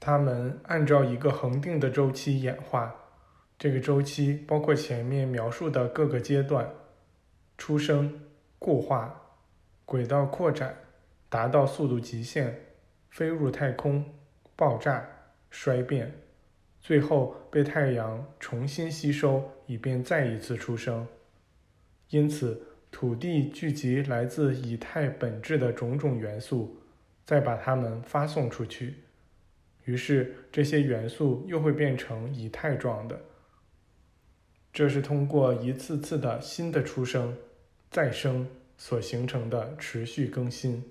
它们按照一个恒定的周期演化，这个周期包括前面描述的各个阶段：出生、固化、轨道扩展、达到速度极限、飞入太空、爆炸、衰变，最后被太阳重新吸收，以便再一次出生。因此。土地聚集来自以太本质的种种元素，再把它们发送出去，于是这些元素又会变成以太状的。这是通过一次次的新的出生、再生所形成的持续更新。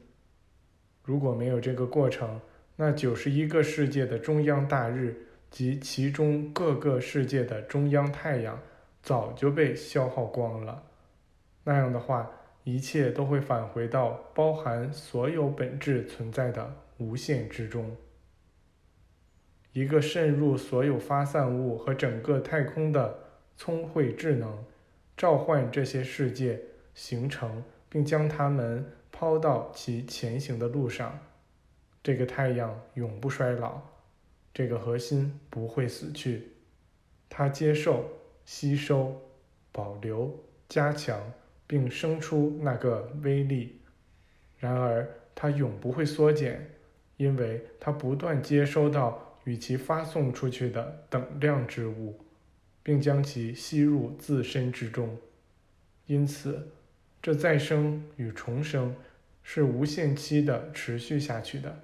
如果没有这个过程，那九十一个世界的中央大日及其中各个世界的中央太阳早就被消耗光了。那样的话，一切都会返回到包含所有本质存在的无限之中。一个渗入所有发散物和整个太空的聪慧智能，召唤这些世界形成，并将它们抛到其前行的路上。这个太阳永不衰老，这个核心不会死去，它接受、吸收、保留、加强。并生出那个威力，然而它永不会缩减，因为它不断接收到与其发送出去的等量之物，并将其吸入自身之中。因此，这再生与重生是无限期的持续下去的，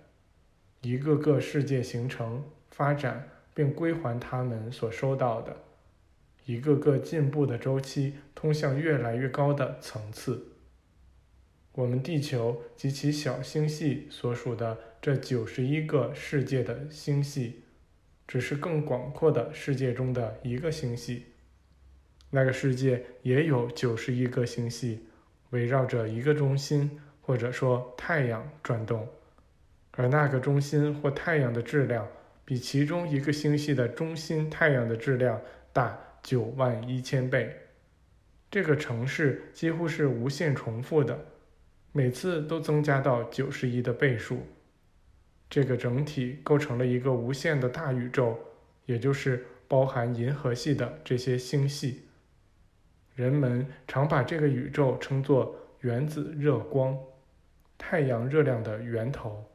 一个个世界形成、发展并归还他们所收到的。一个个进步的周期通向越来越高的层次。我们地球及其小星系所属的这九十一个世界的星系，只是更广阔的世界中的一个星系。那个世界也有九十一个星系，围绕着一个中心，或者说太阳转动，而那个中心或太阳的质量比其中一个星系的中心太阳的质量大。九万一千倍，这个城市几乎是无限重复的，每次都增加到九十一的倍数。这个整体构成了一个无限的大宇宙，也就是包含银河系的这些星系。人们常把这个宇宙称作原子热光，太阳热量的源头。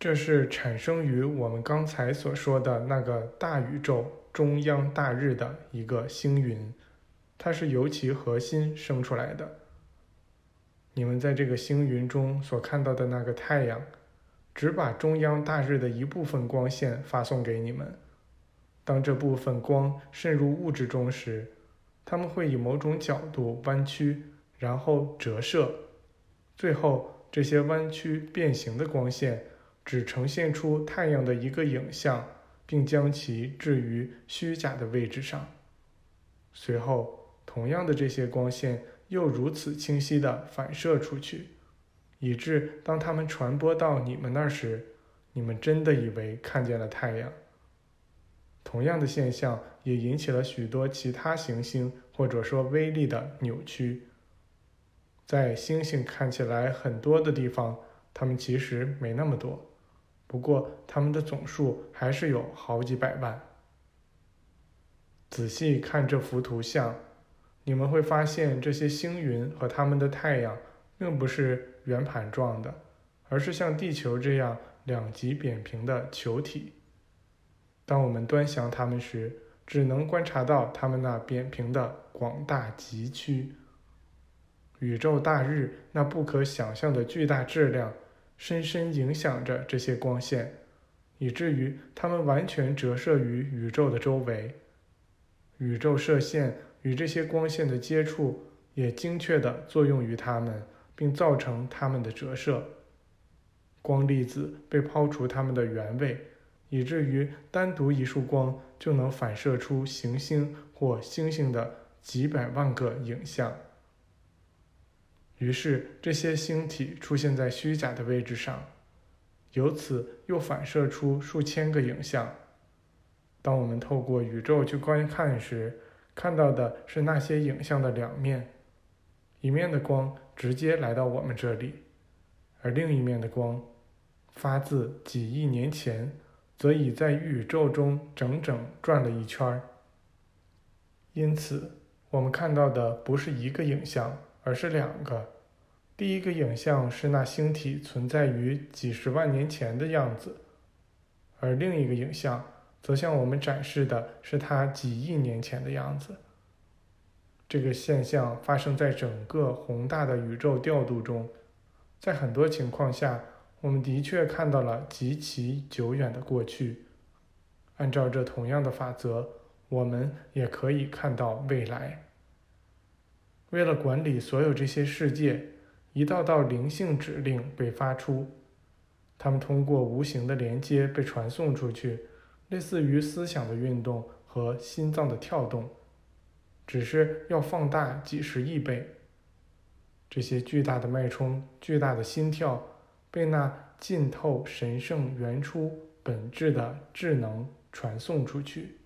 这是产生于我们刚才所说的那个大宇宙。中央大日的一个星云，它是由其核心生出来的。你们在这个星云中所看到的那个太阳，只把中央大日的一部分光线发送给你们。当这部分光渗入物质中时，它们会以某种角度弯曲，然后折射，最后这些弯曲变形的光线只呈现出太阳的一个影像。并将其置于虚假的位置上。随后，同样的这些光线又如此清晰地反射出去，以致当它们传播到你们那儿时，你们真的以为看见了太阳。同样的现象也引起了许多其他行星或者说微粒的扭曲。在星星看起来很多的地方，它们其实没那么多。不过，它们的总数还是有好几百万。仔细看这幅图像，你们会发现这些星云和它们的太阳并不是圆盘状的，而是像地球这样两极扁平的球体。当我们端详它们时，只能观察到它们那扁平的广大极区。宇宙大日那不可想象的巨大质量。深深影响着这些光线，以至于它们完全折射于宇宙的周围。宇宙射线与这些光线的接触也精确地作用于它们，并造成它们的折射。光粒子被抛出它们的原位，以至于单独一束光就能反射出行星或星星的几百万个影像。于是，这些星体出现在虚假的位置上，由此又反射出数千个影像。当我们透过宇宙去观看时，看到的是那些影像的两面：一面的光直接来到我们这里，而另一面的光发自几亿年前，则已在宇宙中整整转了一圈儿。因此，我们看到的不是一个影像，而是两个。第一个影像是那星体存在于几十万年前的样子，而另一个影像则向我们展示的是它几亿年前的样子。这个现象发生在整个宏大的宇宙调度中，在很多情况下，我们的确看到了极其久远的过去。按照这同样的法则，我们也可以看到未来。为了管理所有这些世界。一道道灵性指令被发出，它们通过无形的连接被传送出去，类似于思想的运动和心脏的跳动，只是要放大几十亿倍。这些巨大的脉冲、巨大的心跳，被那浸透神圣原初本质的智能传送出去。